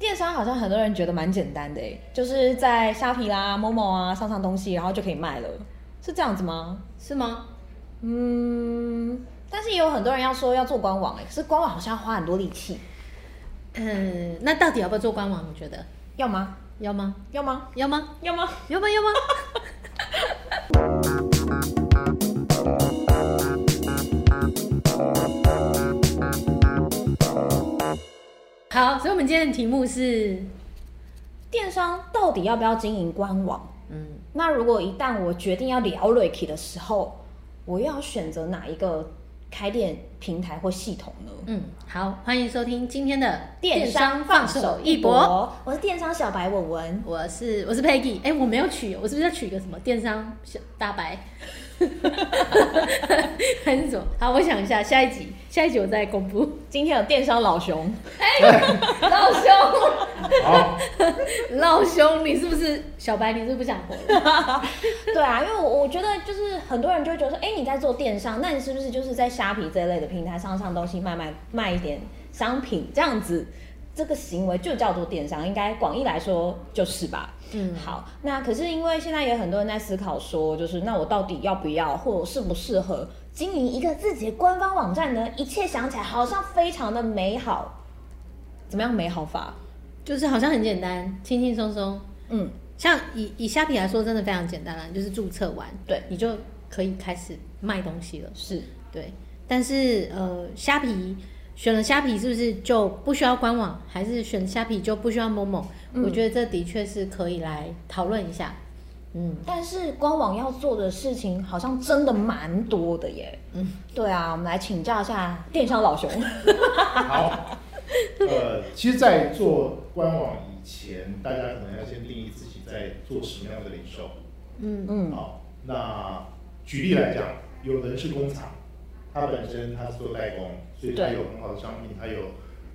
电商好像很多人觉得蛮简单的，就是在虾皮啦、Momo 啊上上东西，然后就可以卖了，是这样子吗？是吗？嗯，但是也有很多人要说要做官网，哎，可是官网好像要花很多力气。嗯，那到底要不要做官网？你觉得要吗？要吗？要吗？要吗？要吗？要吗？要吗？好，所以我们今天的题目是：电商到底要不要经营官网？嗯，那如果一旦我决定要聊 Ricky 的时候，我要选择哪一个开店平台或系统呢？嗯，好，欢迎收听今天的电商放手一搏。我是电商小白文文，我是我是 Peggy。哎，我没有取，我是不是要取一个什么电商小大白？还是什么？好，我想一下，下一集，下一集我再公布。今天有电商老熊，哎，老熊，好，老熊，你是不是小白？你是不是不想活了？对啊，因为我我觉得就是很多人就会觉得说，哎，你在做电商，那你是不是就是在虾皮这一类的平台上上东西卖卖卖一点商品这样子？这个行为就叫做电商，应该广义来说就是吧。嗯，好，那可是因为现在有很多人在思考说，就是那我到底要不要，或者适不适合经营一个自己的官方网站呢？一切想起来好像非常的美好，怎么样美好法？就是好像很简单，轻轻松松。嗯，像以以虾皮来说，真的非常简单啦，就是注册完，对，你就可以开始卖东西了。是，对。但是呃，虾皮。选了虾皮是不是就不需要官网？还是选虾皮就不需要 Momo？嗯，我觉得这的确是可以来讨论一下。嗯，但是官网要做的事情好像真的蛮多的耶。嗯，对啊，我们来请教一下电商老熊。好，呃，其实，在做官网以前，大家可能要先定义自己在做什么样的零售。嗯嗯。好，那举例来讲，有人是工厂。他本身他是做代工，所以他有很好的商品，他有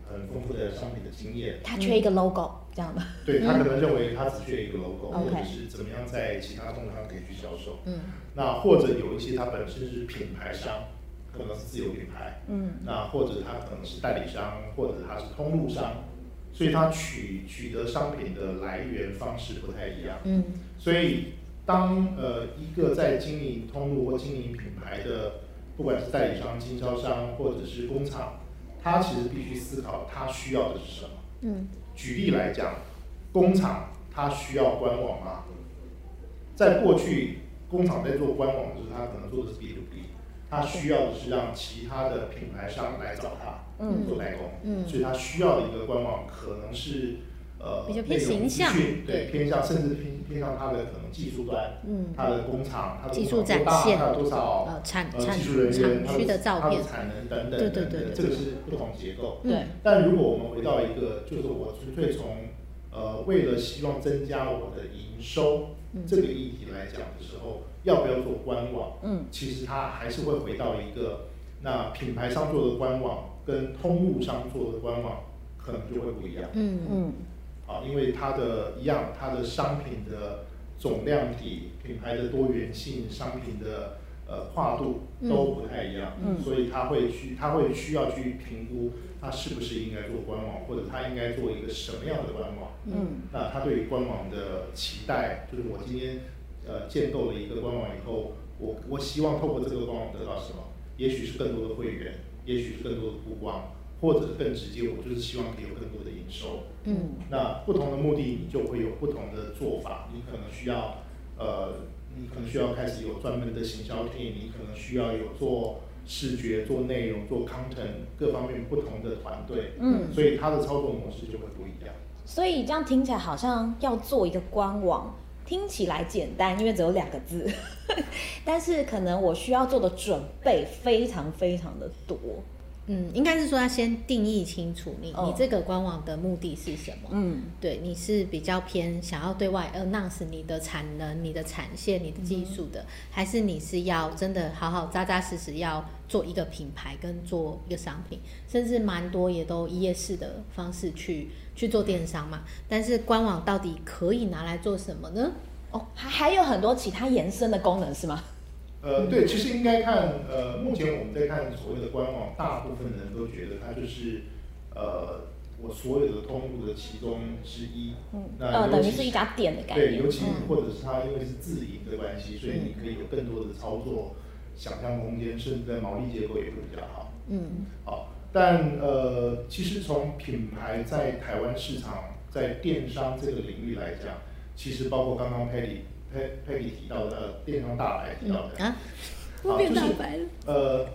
很丰富的商品的经验。他缺一个 logo 这样的。对，他可能认为他只缺一个 logo，或者是怎么样在其他通路上可以去销售。嗯。那或者有一些他本身是品牌商，可能是自有品牌。嗯。那或者他可能是代理商，或者他是通路商，所以他取取得商品的来源方式不太一样。嗯。所以当呃一个在经营通路或经营品牌的。不管是代理商、经销商或者是工厂，他其实必须思考他需要的是什么。嗯，举例来讲，工厂他需要官网吗？在过去，工厂在做官网的时候，他可能做的是 B to B，他需要的是让其他的品牌商来找他，嗯，做代工，嗯，所以他需要的一个官网可能是。呃，比较偏形象，对，偏向甚至偏偏向它的可能技术端，嗯，它的工厂，它的技术展现，它有多少呃产产技术人员，它的它的产能等等等等，这个是不同结构。对，但如果我们回到一个，就是我纯粹从呃为了希望增加我的营收这个议题来讲的时候，要不要做官网？嗯，其实它还是会回到一个，那品牌商做的官网跟通路商做的官网可能就会不一样。嗯嗯。啊，因为它的一样，它的商品的总量体、品牌的多元性、商品的呃跨度都不太一样，嗯，所以他会去，他会需要去评估，他是不是应该做官网，或者他应该做一个什么样的官网，嗯，那他对于官网的期待，就是我今天呃建构了一个官网以后，我我希望透过这个官网得到什么？也许是更多的会员，也许是更多的曝光。或者更直接，我就是希望可以有更多的营收。嗯，那不同的目的，你就会有不同的做法。你可能需要，呃，你可能需要开始有专门的行销 team，你可能需要有做视觉、做内容、做 content 各方面不同的团队。嗯，所以它的操作模式就会不一样。所以这样听起来好像要做一个官网，听起来简单，因为只有两个字，但是可能我需要做的准备非常非常的多。嗯，应该是说要先定义清楚你，你、oh. 你这个官网的目的是什么？嗯，对，你是比较偏想要对外 announce 你的产能、你的产线、你的技术的，嗯、还是你是要真的好好扎扎实实要做一个品牌跟做一个商品，甚至蛮多也都一页式的方式去去做电商嘛？但是官网到底可以拿来做什么呢？哦，还还有很多其他延伸的功能是吗？呃，对，其实应该看，呃，目前我们在看所谓的官网，大部分的人都觉得它就是，呃，我所有的通路的其中之一。嗯，呃，等于是一家店的感觉。对，尤其或者是它因为是自营的关系，所以你可以有更多的操作想象空间，甚至在毛利结构也会比较好。嗯，好，但呃，其实从品牌在台湾市场，在电商这个领域来讲，其实包括刚刚 Patty Patty 提到的电商大白提到的啊，我变大白了。呃。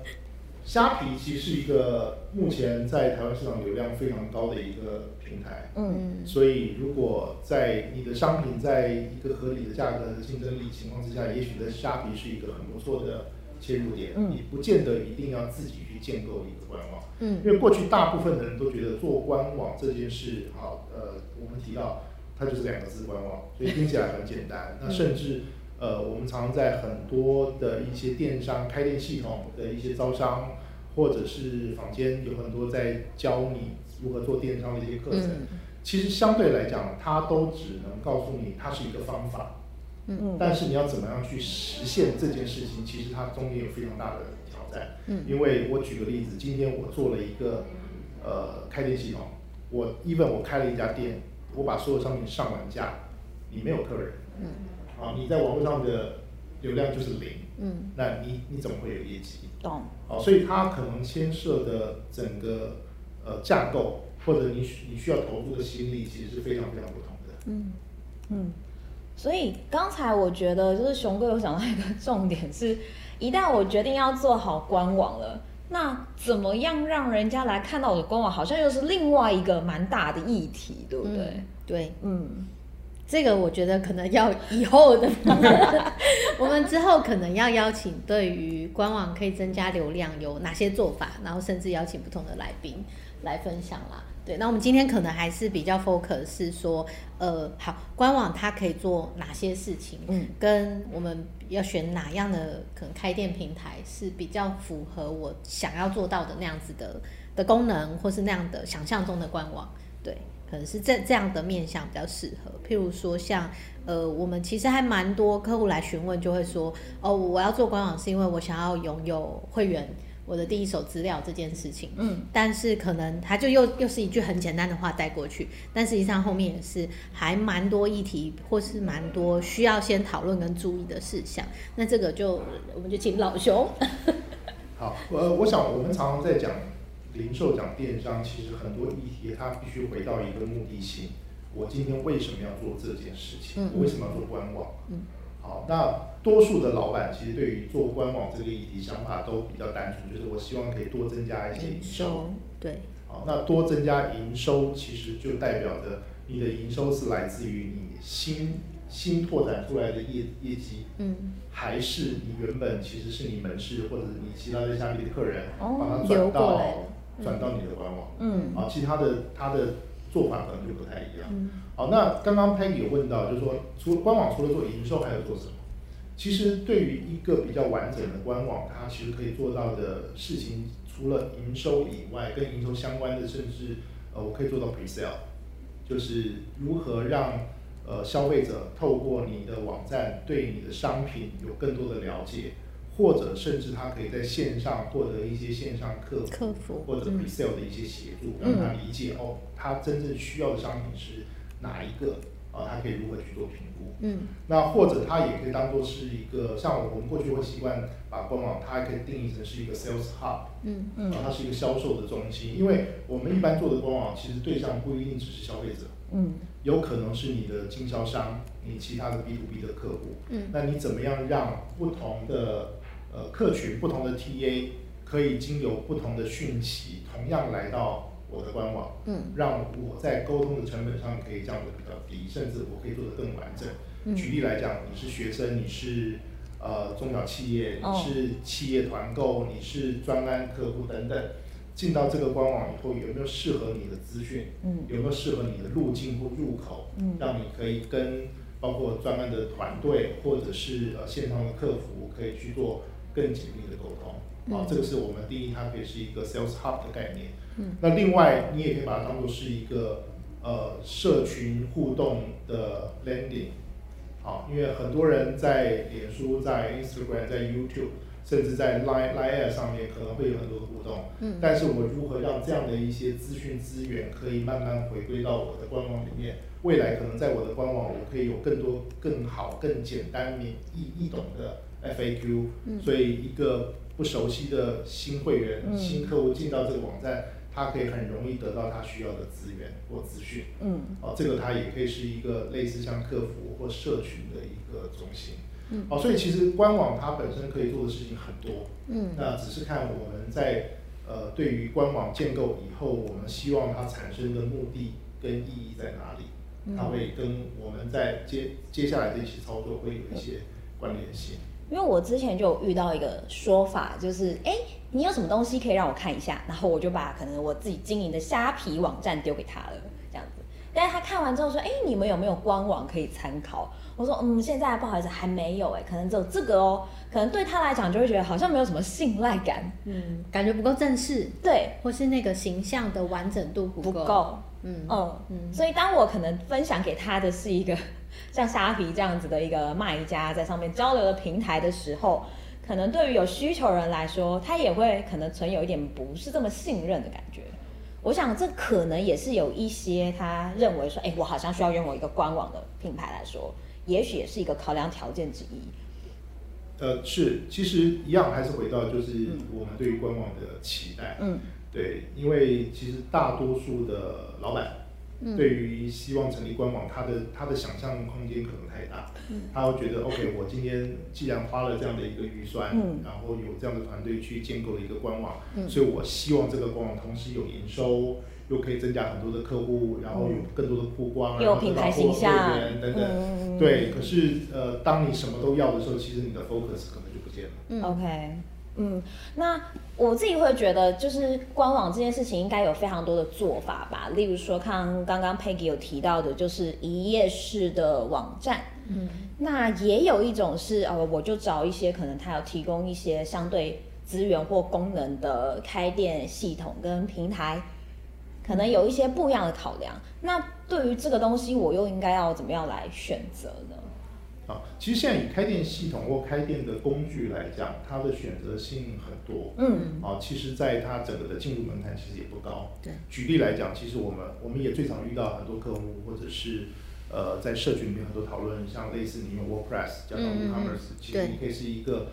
虾皮其实是一个目前在台湾市场流量非常高的一个平台，嗯，所以如果在你的商品在一个合理的价格的竞争力情况之下，也许在虾皮是一个很不错的切入点，嗯，你不见得一定要自己去建构一个官网，嗯，因为过去大部分的人都觉得做官网这件事，好，呃，我们提到它就是两个字官网，所以 听起来很简单，那甚至。呃，我们常常在很多的一些电商开店系统的一些招商，或者是坊间有很多在教你如何做电商的一些课程。嗯、其实相对来讲，它都只能告诉你它是一个方法。但是你要怎么样去实现这件事情，其实它中间有非常大的挑战。嗯。因为我举个例子，今天我做了一个呃开店系统，我 even 我开了一家店，我把所有商品上完架，你没有客人。嗯。啊，你在网络上的流量就是零，嗯，那你你怎么会有业绩？懂。好，所以它可能牵涉的整个呃架构，或者你你需要投入的心力，其实是非常非常不同的。嗯嗯，所以刚才我觉得就是熊哥有讲到一个重点是，一旦我决定要做好官网了，那怎么样让人家来看到我的官网，好像又是另外一个蛮大的议题，对不对？嗯、对，嗯。这个我觉得可能要以后的，我们之后可能要邀请对于官网可以增加流量有哪些做法，然后甚至邀请不同的来宾来分享啦。对，那我们今天可能还是比较 focus 是说，呃，好，官网它可以做哪些事情，嗯，跟我们要选哪样的可能开店平台是比较符合我想要做到的那样子的的功能，或是那样的想象中的官网，对。可能是这这样的面向比较适合，譬如说像呃，我们其实还蛮多客户来询问，就会说哦，我要做官网是因为我想要拥有会员，我的第一手资料这件事情。嗯，但是可能他就又又是一句很简单的话带过去，但实际上后面也是还蛮多议题，或是蛮多需要先讨论跟注意的事项。那这个就我们就请老熊。好，呃，我想我们常常在讲。零售讲电商，其实很多议题，它必须回到一个目的性。我今天为什么要做这件事情？我为什么要做官网？嗯，好，那多数的老板其实对于做官网这个议题想法都比较单纯，就是我希望可以多增加一些营收。对，好，那多增加营收，其实就代表着你的营收是来自于你新新拓展出来的业业绩，嗯，还是你原本其实是你门市或者你其他的下面的客人，把它转到。转到你的官网，嗯，啊，其他的他的做法可能就不太一样。嗯，好，那刚刚 Peggy 有问到，就是说，除了官网，除了做营收，还有做什么？其实对于一个比较完整的官网，它其实可以做到的事情，除了营收以外，跟营收相关的，甚至呃，我可以做到 Pre-sale，就是如何让呃消费者透过你的网站对你的商品有更多的了解。或者甚至他可以在线上获得一些线上客服，客服或者 pre-sale 的一些协助，嗯、让他理解哦，他真正需要的商品是哪一个啊？他可以如何去做评估？嗯，那或者它也可以当做是一个，像我们过去会习惯把官网，它还可以定义成是一个 sales hub，嗯嗯，它是一个销售的中心，因为我们一般做的官网其实对象不一定只是消费者，嗯，有可能是你的经销商，你其他的 B to B 的客户，嗯，那你怎么样让不同的呃，客群不同的 TA 可以经由不同的讯息，同样来到我的官网，嗯，让我在沟通的成本上可以降得比较低，甚至我可以做得更完整。嗯、举例来讲，你是学生，你是呃中小企业，你是企业团购，你是专案客户等等，进到这个官网以后，有没有适合你的资讯？嗯，有没有适合你的路径或入口？嗯，让你可以跟包括专案的团队或者是呃线上的客服可以去做。更紧密的沟通，啊，这个是我们定义，它可以是一个 sales hub 的概念。嗯，那另外你也可以把它当做是一个呃社群互动的 landing，好，因为很多人在脸书、在 Instagram、在 YouTube 甚至在 Line Line 上面可能会有很多的互动。嗯，但是我如何让这样的一些资讯资源可以慢慢回归到我的官网里面？未来可能在我的官网，我可以有更多、更好、更简单、易易懂的 FAQ。嗯，所以一个不熟悉的新会员、嗯、新客户进到这个网站，他可以很容易得到他需要的资源或资讯。嗯，哦，这个它也可以是一个类似像客服或社群的一个中心。嗯，哦，所以其实官网它本身可以做的事情很多。嗯，那只是看我们在呃对于官网建构以后，我们希望它产生的目的跟意义在哪里？它会跟我们在接接下来的一些操作会有一些关联性。因为我之前就有遇到一个说法，就是哎，你有什么东西可以让我看一下？然后我就把可能我自己经营的虾皮网站丢给他了，这样子。但是他看完之后说，哎，你们有没有官网可以参考？我说，嗯，现在不好意思还没有，哎，可能只有这个哦。可能对他来讲就会觉得好像没有什么信赖感，嗯，感觉不够正式，对，或是那个形象的完整度不够。不够嗯嗯嗯，所以当我可能分享给他的是一个像虾皮这样子的一个卖家在上面交流的平台的时候，可能对于有需求人来说，他也会可能存有一点不是这么信任的感觉。我想这可能也是有一些他认为说，哎，我好像需要拥有一个官网的品牌来说，也许也是一个考量条件之一。呃，是，其实一样还是回到就是我们对于官网的期待。嗯。对，因为其实大多数的老板，对于希望成立官网，他的他的想象空间可能太大，他会觉得 OK，我今天既然花了这样的一个预算，然后有这样的团队去建构了一个官网，所以我希望这个官网同时有营收，又可以增加很多的客户，然后有更多的曝光，有品牌形象。等等。对，可是呃，当你什么都要的时候，其实你的 focus 可能就不见了。嗯，OK。嗯，那我自己会觉得，就是官网这件事情应该有非常多的做法吧。例如说，看刚刚 Peggy 有提到的，就是一页式的网站。嗯，那也有一种是，呃，我就找一些可能他有提供一些相对资源或功能的开店系统跟平台，可能有一些不一样的考量。那对于这个东西，我又应该要怎么样来选择呢？其实现在以开店系统或开店的工具来讲，它的选择性很多。嗯，啊，其实，在它整个的进入门槛其实也不高。对，举例来讲，其实我们我们也最常遇到很多客户，或者是呃，在社群里面很多讨论，像类似你用 WordPress 加上 WooCommerce，其实你可以是一个。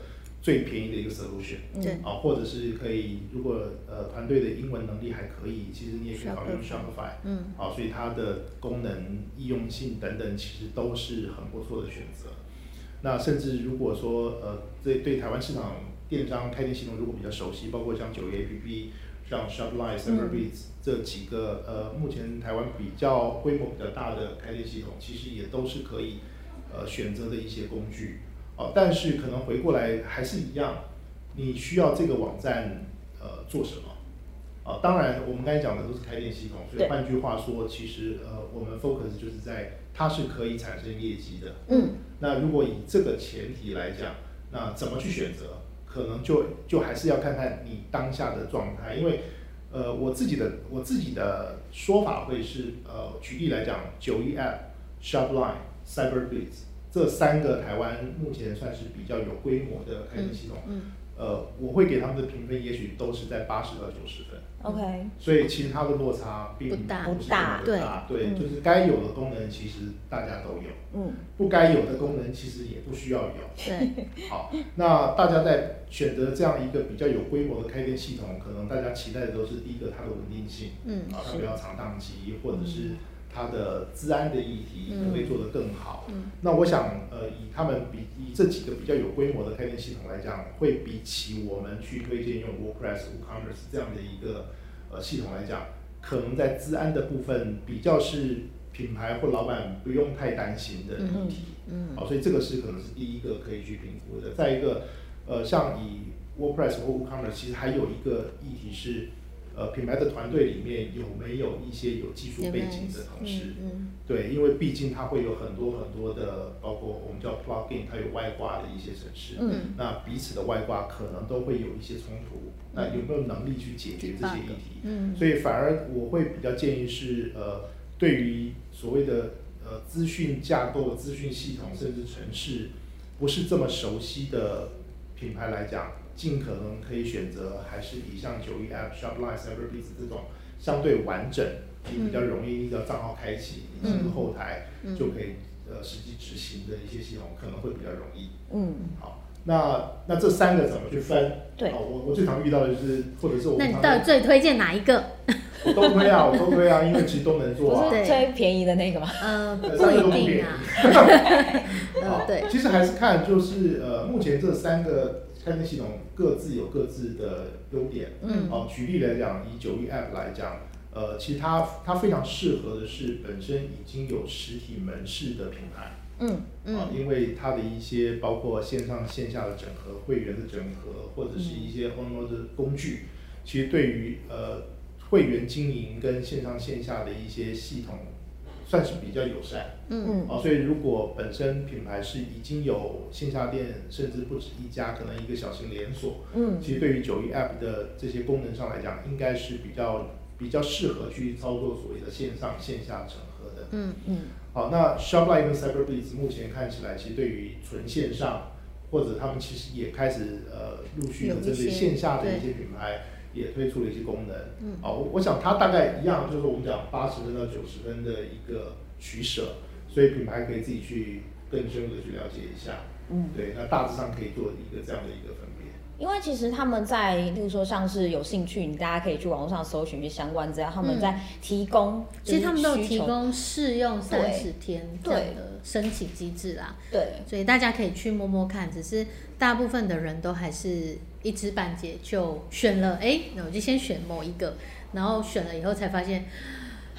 最便宜的一个 solution，对。啊，或者是可以，如果呃团队的英文能力还可以，其实你也可以考虑用 Shopify，嗯，啊，所以它的功能、易用性等等，其实都是很不错的选择。那甚至如果说呃，对对台湾市场电商开店系统如果比较熟悉，包括像九月 APP、像 Shopline、Cyberbiz 这几个呃，目前台湾比较规模比较大的开店系统，其实也都是可以呃选择的一些工具。哦，但是可能回过来还是一样，你需要这个网站呃做什么？啊，当然我们刚才讲的都是开店系统，所以换句话说，其实呃我们 focus 就是在它是可以产生业绩的。嗯。那如果以这个前提来讲，那怎么去选择？可能就就还是要看看你当下的状态，因为呃我自己的我自己的说法会是呃举例来讲，九一 App、Shopline、Cyberbiz。这三个台湾目前算是比较有规模的开店系统，嗯，嗯。呃，我会给他们的评分，也许都是在八十到九十分，OK，所以其实它的落差并不是那么大，对，对，就是该有的功能其实大家都有，嗯，不该有的功能其实也不需要有，对，好，那大家在选择这样一个比较有规模的开店系统，可能大家期待的都是第一个它的稳定性，嗯，啊，它不要长档期，或者是。它的治安的议题可不可以做得更好？那我想，呃，以他们比以这几个比较有规模的开店系统来讲，会比起我们去推荐用 WordPress、WooCommerce 这样的一个呃系统来讲，可能在治安的部分比较是品牌或老板不用太担心的议题。嗯，好、嗯哦，所以这个是可能是第一个可以去评估的。再一个，呃，像以 WordPress 或 WooCommerce，其实还有一个议题是。呃，品牌的团队里面有没有一些有技术背景的同事？嗯嗯、对，因为毕竟它会有很多很多的，包括我们叫 plugin，它有外挂的一些城市。嗯。那彼此的外挂可能都会有一些冲突。嗯、那有没有能力去解决这些议题？嗯。所以反而我会比较建议是，呃，对于所谓的呃资讯架构、资讯系统甚至城市不是这么熟悉的品牌来讲。尽可能可以选择还是以像九一 App、Shopline、Cyberbiz 这种相对完整，你比较容易，你只要账号开启，你进入后台就可以呃实际执行的一些系统，可能会比较容易。嗯，好。那那这三个怎么去分？对，哦，我我最常遇到的就是，或者是我。那你到底最推荐哪一个？我都推啊，我都推啊，因为其实都能做啊。不 是最便宜的那个吗？嗯，不一定啊。对，其实还是看就是呃，目前这三个开店系统各自有各自的优点。嗯。哦，举例来讲，以九一 App 来讲，呃，其实它它非常适合的是本身已经有实体门市的品牌。嗯嗯，啊，因为它的一些包括线上线下的整合、会员的整合，或者是一些很多的工具，其实对于呃会员经营跟线上线下的一些系统，算是比较友善。嗯嗯，啊，所以如果本身品牌是已经有线下店，甚至不止一家，可能一个小型连锁，嗯，其实对于九一 App 的这些功能上来讲，应该是比较比较适合去操作所谓的线上线下整合的。嗯嗯。好，那 Shopify 跟 Cyberbiz 目前看起来，其实对于纯线上，或者他们其实也开始呃陆续的针对线下的一些品牌，也推出了一些功能。嗯，哦，我我想它大概一样，就是我们讲八十分到九十分的一个取舍，所以品牌可以自己去更深入的去了解一下。嗯，对，那大致上可以做一个这样的一个分别。因为其实他们在，例如说像是有兴趣，你大家可以去网络上搜寻一些相关资料，他们在提供，其实他们都有提供试用三十天这样的申请机制啦。对，所以大家可以去摸摸看。只是大部分的人都还是一知半解，就选了，哎，那我就先选某一个，然后选了以后才发现。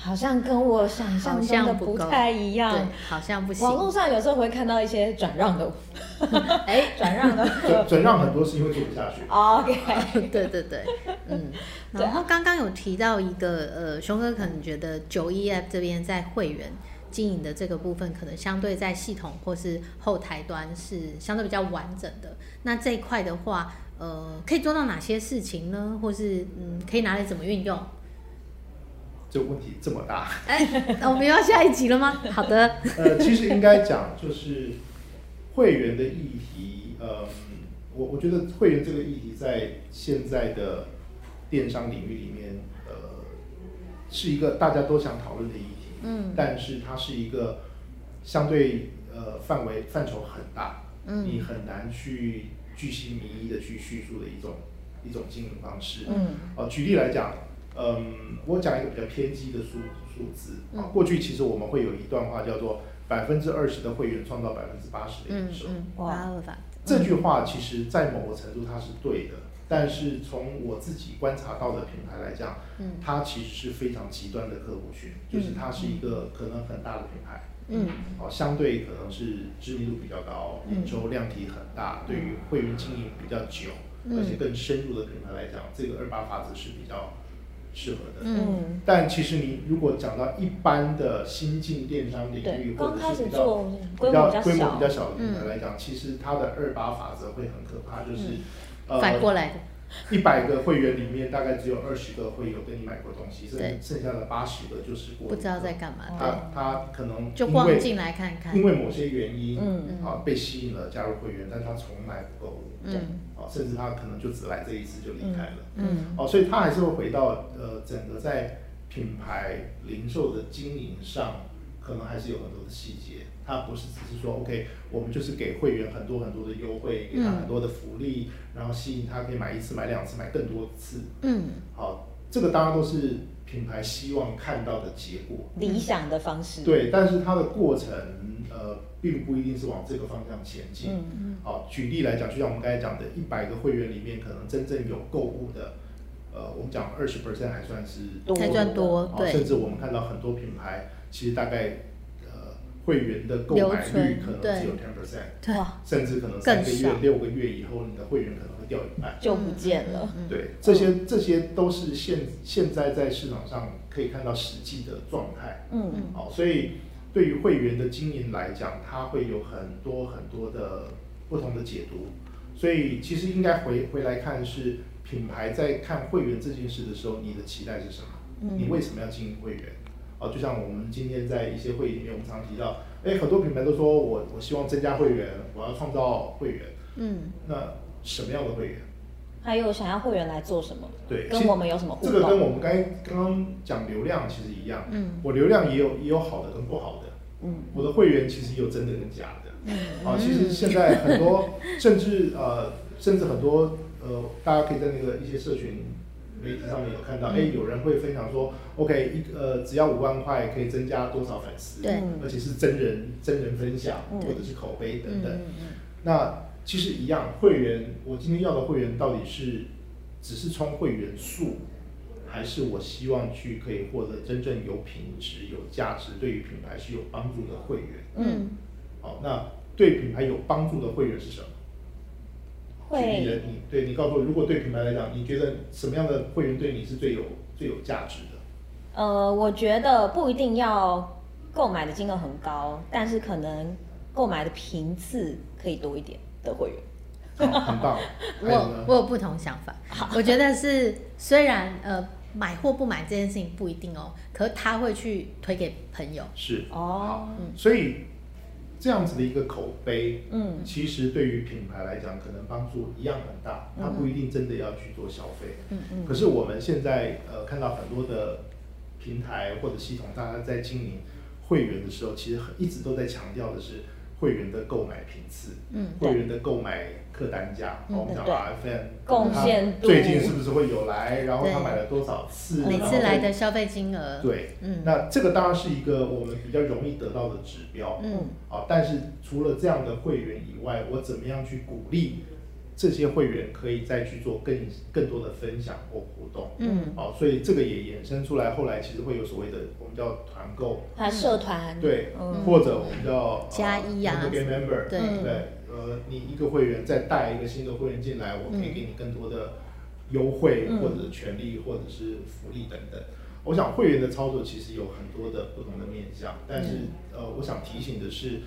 好像跟我想象中的不太一样，对，好像不行。网络上有时候会看到一些转让的，哎，转让的，转让很多是因为做不下去。OK，对对对，嗯。然后刚刚有提到一个，呃，熊哥可能觉得九一 App 这边在会员经营的这个部分，可能相对在系统或是后台端是相对比较完整的。那这一块的话，呃，可以做到哪些事情呢？或是嗯，可以拿来怎么运用？这个问题这么大，哎，那我们要下一集了吗？好的。呃，其实应该讲就是会员的议题，呃，我我觉得会员这个议题在现在的电商领域里面，呃，是一个大家都想讨论的议题。嗯。但是它是一个相对呃范围范畴很大，嗯，你很难去巨细靡遗的去叙述的一种一种经营方式。嗯。呃，举例来讲。嗯，我讲一个比较偏激的数数字啊。过去其实我们会有一段话叫做“百分之二十的会员创造百分之八十的营收”。哇，这句话其实，在某个程度它是对的，但是从我自己观察到的品牌来讲，它其实是非常极端的客户群，就是它是一个可能很大的品牌，嗯，哦，相对可能是知名度比较高，营收量体很大，对于会员经营比较久，而且更深入的品牌来讲，这个二八法则是比较。适合的，嗯，但其实你如果讲到一般的新进电商领域，或者是比较比较规模比较小的品牌来讲，其实它的二八法则会很可怕，就是反过来的。一百个会员里面，大概只有二十个会有跟你买过东西，剩剩下的八十个就是不知道在干嘛。他他可能就逛进来看看，因为某些原因，嗯。啊被吸引了加入会员，但他从来不购物，嗯啊，甚至他可能就只来这一次就离开了，嗯。哦，所以他还是会回到呃整个在品牌零售的经营上，可能还是有很多的细节。他不是只是说 OK，我们就是给会员很多很多的优惠，给他很多的福利，然后吸引他可以买一次、买两次、买更多次。嗯，好，这个当然都是品牌希望看到的结果，理想的方式。对，但是它的过程呃，并不一定是往这个方向前进。嗯嗯。好，举例来讲，就像我们刚才讲的，一百个会员里面，可能真正有购物的，呃，我们讲二十 percent 还算是多，还算多，对。甚至我们看到很多品牌，其实大概。会员的购买率可能只有 ten percent，甚至可能三个月、六个月以后，你的会员可能会掉一半，就不见了。对，这些这些都是现现在在市场上可以看到实际的状态。嗯嗯。好，所以对于会员的经营来讲，它会有很多很多的不同的解读。所以其实应该回回来看是品牌在看会员这件事的时候，你的期待是什么？你为什么要经营会员？哦，就像我们今天在一些会议里面，我们常提到，哎，很多品牌都说我我希望增加会员，我要创造会员。嗯，那什么样的会员？还有想要会员来做什么？对，跟我们有什么互动？这个跟我们刚刚刚讲流量其实一样。嗯，我流量也有也有好的跟不好的。嗯，我的会员其实有真的跟假的。嗯，啊，其实现在很多，甚至呃，甚至很多呃，大家可以在那个一些社群媒体上面有看到，哎、嗯，有人会分享说，OK，一呃，只要五万块可以增加多少粉丝？对，而且是真人真人分享或者是口碑等等。嗯，那其实一样，会员，我今天要的会员到底是只是充会员数，还是我希望去可以获得真正有品质、有价值、对于品牌是有帮助的会员？嗯，好，那对品牌有帮助的会员是什么？会举例人，你对你告诉我，如果对品牌来讲，你觉得什么样的会员对你是最有最有价值的？呃，我觉得不一定要购买的金额很高，但是可能购买的频次可以多一点。的会员，很棒。我我有不同想法。我觉得是虽然呃买或不买这件事情不一定哦，可是他会去推给朋友。是哦，所以这样子的一个口碑，嗯，其实对于品牌来讲，可能帮助一样很大。他不一定真的要去做消费，嗯嗯。可是我们现在呃看到很多的平台或者系统，大家在经营会员的时候，其实很一直都在强调的是。会员的购买频次，嗯，会员的购买客单价，我们讲 RFM 贡献度，最近是不是会有来？然后他买了多少次？每次来的消费金额，对，嗯，那这个当然是一个我们比较容易得到的指标，嗯，啊，但是除了这样的会员以外，我怎么样去鼓励？这些会员可以再去做更更多的分享或活动，嗯，哦，所以这个也衍生出来，后来其实会有所谓的我们叫团购，还社团，对，或者我们叫加一啊，member，对。对，呃，你一个会员再带一个新的会员进来，我可以给你更多的优惠或者权利或者是福利等等。我想会员的操作其实有很多的不同的面向，但是呃，我想提醒的是。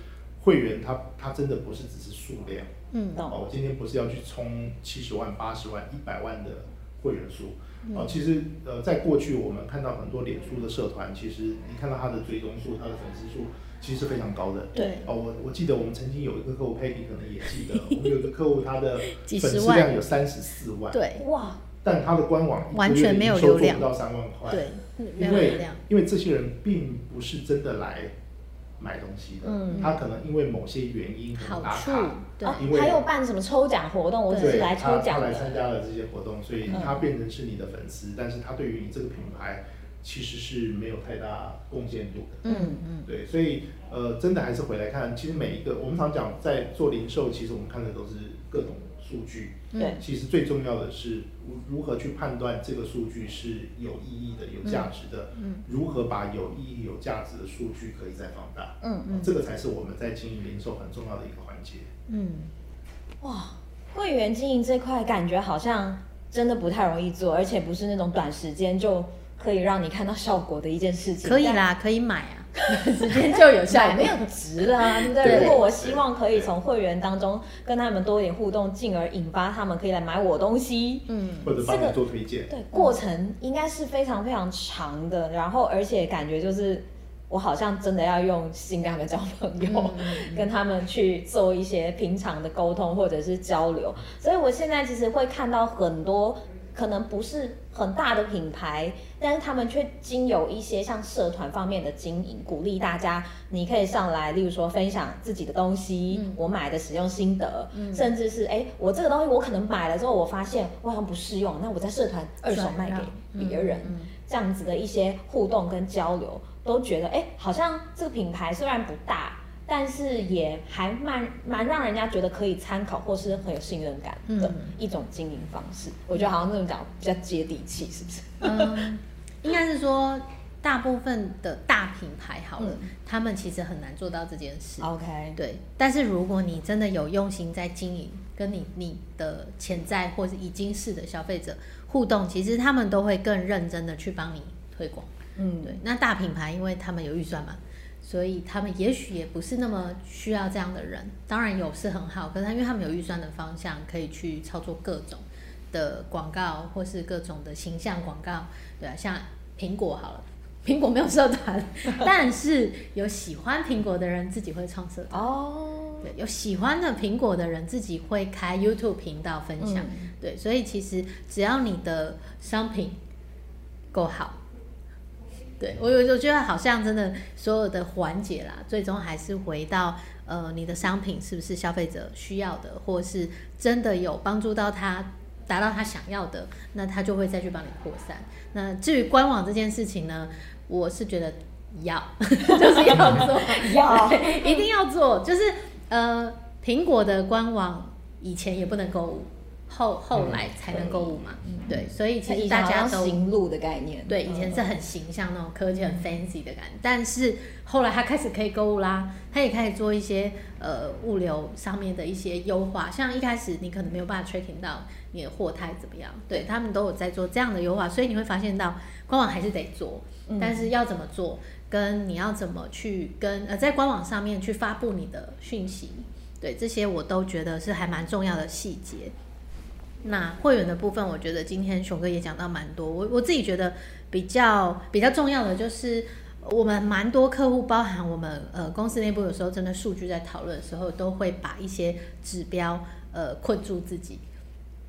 会员他他真的不是只是数量，嗯，哦，我今天不是要去冲七十万、八十万、一百万的会员数，哦，其实呃，在过去我们看到很多脸书的社团，其实你看到他的追踪数、他的粉丝数，其实是非常高的，对，哦，我我记得我们曾经有一个客户，Peggy 可能也记得，我们有一个客户，他的粉丝量有三十四万，对，哇，但他的官网完全没有流量，不到三万块，对，因为因为这些人并不是真的来。买东西的，嗯，他可能因为某些原因打卡，对，因为还有办什么抽奖活动，我只是来抽奖，他来参加了这些活动，所以他变成是你的粉丝，但是他对于你这个品牌其实是没有太大贡献度的，嗯嗯，对，所以呃，真的还是回来看，其实每一个我们常讲在做零售，其实我们看的都是各种。数据，对，其实最重要的是如何去判断这个数据是有意义的、有价值的。嗯，如何把有意义、有价值的数据可以再放大？嗯嗯，这个才是我们在经营零售很重要的一个环节。嗯，哇，会员经营这块感觉好像真的不太容易做，而且不是那种短时间就可以让你看到效果的一件事情。可以啦，可以买啊。直接就有效，没有值啦，对不对？如果我希望可以从会员当中跟他们多一点互动，进而引发他们可以来买我东西，嗯，或者帮你做推荐，对，过程应该是非常非常长的，然后而且感觉就是我好像真的要用心跟他们交朋友，跟他们去做一些平常的沟通或者是交流，所以我现在其实会看到很多。可能不是很大的品牌，但是他们却经有一些像社团方面的经营，鼓励大家，你可以上来，例如说分享自己的东西，嗯、我买的使用心得，嗯、甚至是哎，我这个东西我可能买了之后，我发现我好像不适用，那我在社团二手卖给别人，这样子的一些互动跟交流，都觉得哎，好像这个品牌虽然不大。但是也还蛮蛮让人家觉得可以参考，或是很有信任感的一种经营方式。嗯、我觉得好像这种讲比较接地气，是不是？嗯，应该是说大部分的大品牌好了，嗯、他们其实很难做到这件事。OK，对。但是如果你真的有用心在经营，跟你你的潜在或是已经是的消费者互动，其实他们都会更认真的去帮你推广。嗯，对。那大品牌因为他们有预算嘛。所以他们也许也不是那么需要这样的人，当然有是很好，可是他因为他们有预算的方向，可以去操作各种的广告或是各种的形象广告，对啊，像苹果好了，苹果没有社团，但是有喜欢苹果的人自己会创社团哦，对，有喜欢的苹果的人自己会开 YouTube 频道分享。嗯、对，所以其实只要你的商品够好，对，我有我觉得好像真的所有的环节啦，最终还是回到呃你的商品是不是消费者需要的，或是真的有帮助到他达到他想要的，那他就会再去帮你扩散。那至于官网这件事情呢，我是觉得要 就是要做，要一定要做，就是。呃，苹果的官网以前也不能购物，后后来才能购物嘛。嗯、对，所以其实大家都行路的概念，对，以前是很形象那种科技很 fancy 的感觉，但是后来他开始可以购物啦，他也开始做一些呃物流上面的一些优化，像一开始你可能没有办法 tracking 到你的货态怎么样，对他们都有在做这样的优化，所以你会发现到官网还是得做，但是要怎么做？跟你要怎么去跟呃在官网上面去发布你的讯息，对，这些我都觉得是还蛮重要的细节。那会员的部分，我觉得今天熊哥也讲到蛮多。我我自己觉得比较比较重要的就是，我们蛮多客户，包含我们呃公司内部有时候真的数据在讨论的时候，都会把一些指标呃困住自己。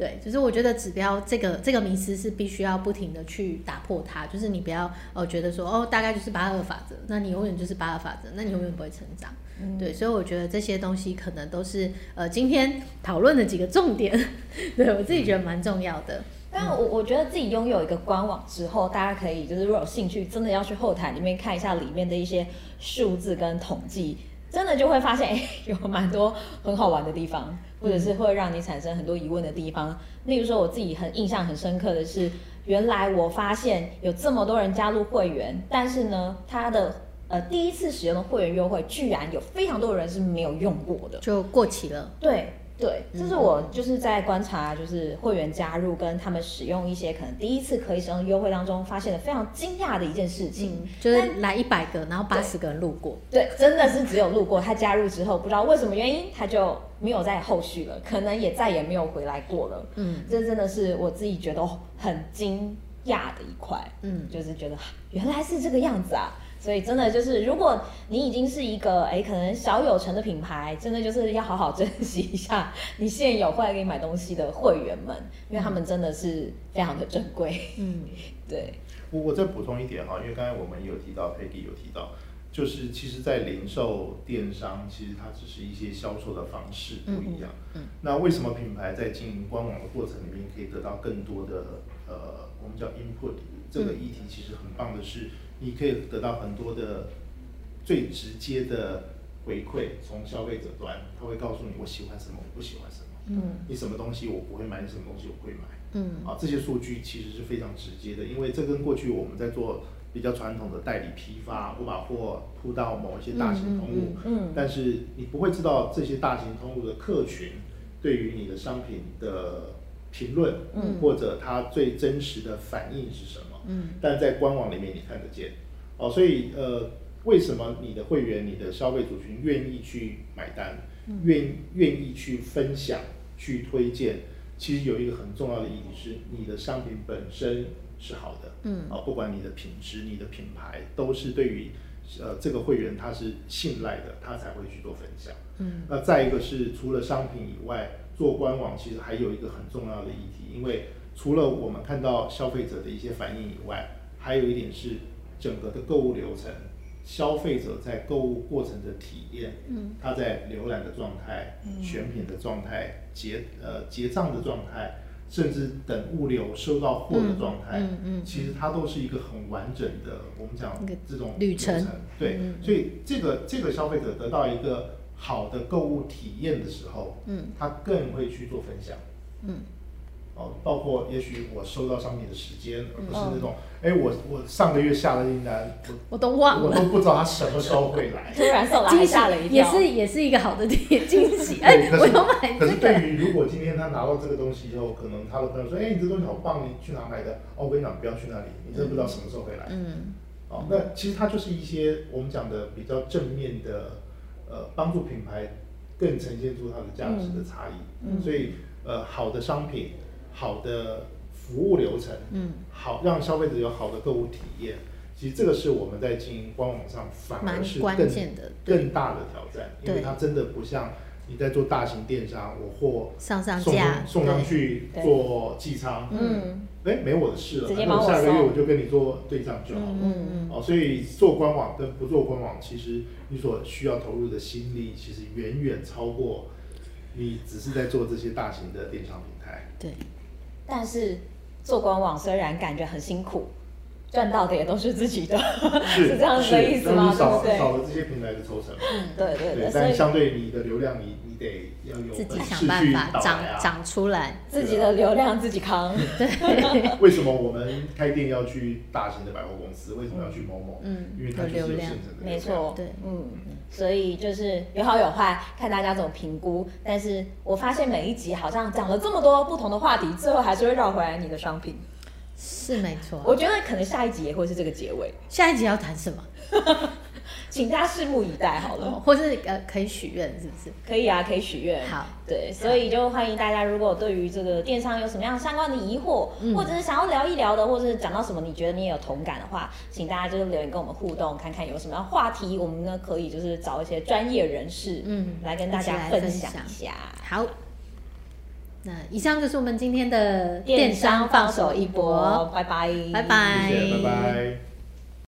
对，就是我觉得指标这个这个迷思是必须要不停的去打破它，就是你不要哦觉得说哦大概就是八二法则，那你永远就是八二法则，那你永远不会成长。嗯、对，所以我觉得这些东西可能都是呃今天讨论的几个重点，对我自己觉得蛮重要的。但我我觉得自己拥有一个官网之后，大家可以就是如果有兴趣，真的要去后台里面看一下里面的一些数字跟统计。真的就会发现，哎，有蛮多很好玩的地方，或者是会让你产生很多疑问的地方。例如说，我自己很印象很深刻的是，原来我发现有这么多人加入会员，但是呢，他的呃第一次使用的会员优惠，居然有非常多的人是没有用过的，就过期了。对。对，这是我就是在观察，就是会员加入跟他们使用一些可能第一次可以使用优惠当中，发现的非常惊讶的一件事情，嗯、就是来一百个，然后八十个人路过。对，真的是只有路过。他加入之后，不知道为什么原因，他就没有再后续了，可能也再也没有回来过了。嗯，这真的是我自己觉得很惊讶的一块。嗯，就是觉得原来是这个样子啊。所以真的就是，如果你已经是一个哎，可能小有成的品牌，真的就是要好好珍惜一下你现有会来给你买东西的会员们，因为他们真的是非常的珍贵。嗯，对。我我再补充一点哈，因为刚才我们有提到，Peggy 有提到，就是其实，在零售电商，其实它只是一些销售的方式不一样。嗯。嗯，那为什么品牌在经营官网的过程里面可以得到更多的呃，我们叫 input？这个议题其实很棒的是。你可以得到很多的最直接的回馈，从消费者端，他会告诉你我喜欢什么，我不喜欢什么。嗯，你什么东西我不会买，你什么东西我会买。嗯，啊，这些数据其实是非常直接的，因为这跟过去我们在做比较传统的代理批发，我把货铺到某一些大型通路，嗯，嗯，嗯，但是你不会知道这些大型通路的客群对于你的商品的评论，嗯，或者他最真实的反应是什么。嗯，但在官网里面你看得见，哦，所以呃，为什么你的会员、你的消费族群愿意去买单，愿愿意去分享、去推荐？其实有一个很重要的意义是，你的商品本身是好的，嗯，啊，不管你的品质、你的品牌，都是对于呃这个会员他是信赖的，他才会去做分享。嗯，那再一个是除了商品以外，做官网其实还有一个很重要的议题，因为。除了我们看到消费者的一些反应以外，还有一点是整个的购物流程，消费者在购物过程的体验，嗯，他在浏览的状态、嗯、选品的状态、结呃结账的状态，甚至等物流收到货的状态，嗯嗯，嗯，其实它都是一个很完整的，我们讲这种旅程，对，嗯、所以这个这个消费者得到一个好的购物体验的时候，嗯，他更会去做分享，嗯。哦，包括也许我收到商品的时间，而不是那种，哎、嗯，我我上个月下了订单，我我都忘了，我都不知道他什么时候会来，突然送来吓了一跳，也是也是一个好的点 惊喜。哎，我有买、这个。可是对于如果今天他拿到这个东西以后，可能他的朋友说，哎，你这东西好棒，你去哪买的？哦，我跟你讲，不要去那里，你真的不知道什么时候会来。嗯。哦，那其实它就是一些我们讲的比较正面的，呃，帮助品牌更呈现出它的价值的差异。嗯。所以，呃，好的商品。好的服务流程，嗯，好让消费者有好的购物体验，其实这个是我们在经营官网上反而是更关键的更大的挑战，因为它真的不像你在做大型电商，我货上上架送上去做寄仓，嗯，哎，没我的事了，那我下个月我就跟你做对账就好。了，嗯嗯，哦，所以做官网跟不做官网，其实你所需要投入的心力，其实远远超过你只是在做这些大型的电商平台，对，但是做官网虽然感觉很辛苦。赚到的也都是自己的，是，是这样子的意思吗？少对少了这些平台的抽成。嗯，对对对。但相对你的流量，你你得要有自己想办法长长出来，自己的流量自己扛。对。为什么我们开店要去大型的百货公司？为什么要去某某？嗯，因为它就是有现成的。没错，对，嗯，所以就是有好有坏，看大家怎么评估。但是我发现每一集好像讲了这么多不同的话题，最后还是会绕回来你的商品。是没错，我觉得可能下一集也会是这个结尾。下一集要谈什么？请大家拭目以待好了，或是呃可以许愿，是不是？可以啊，可以许愿。好，对，所以就欢迎大家，如果对于这个电商有什么样相关的疑惑，嗯、或者是想要聊一聊的，或者是讲到什么你觉得你也有同感的话，请大家就是留言跟我们互动，看看有什么样话题，我们呢可以就是找一些专业人士，嗯，来跟大家分享一下。好。那以上就是我们今天的电商放手一搏，拜拜，拜拜，谢谢，拜拜。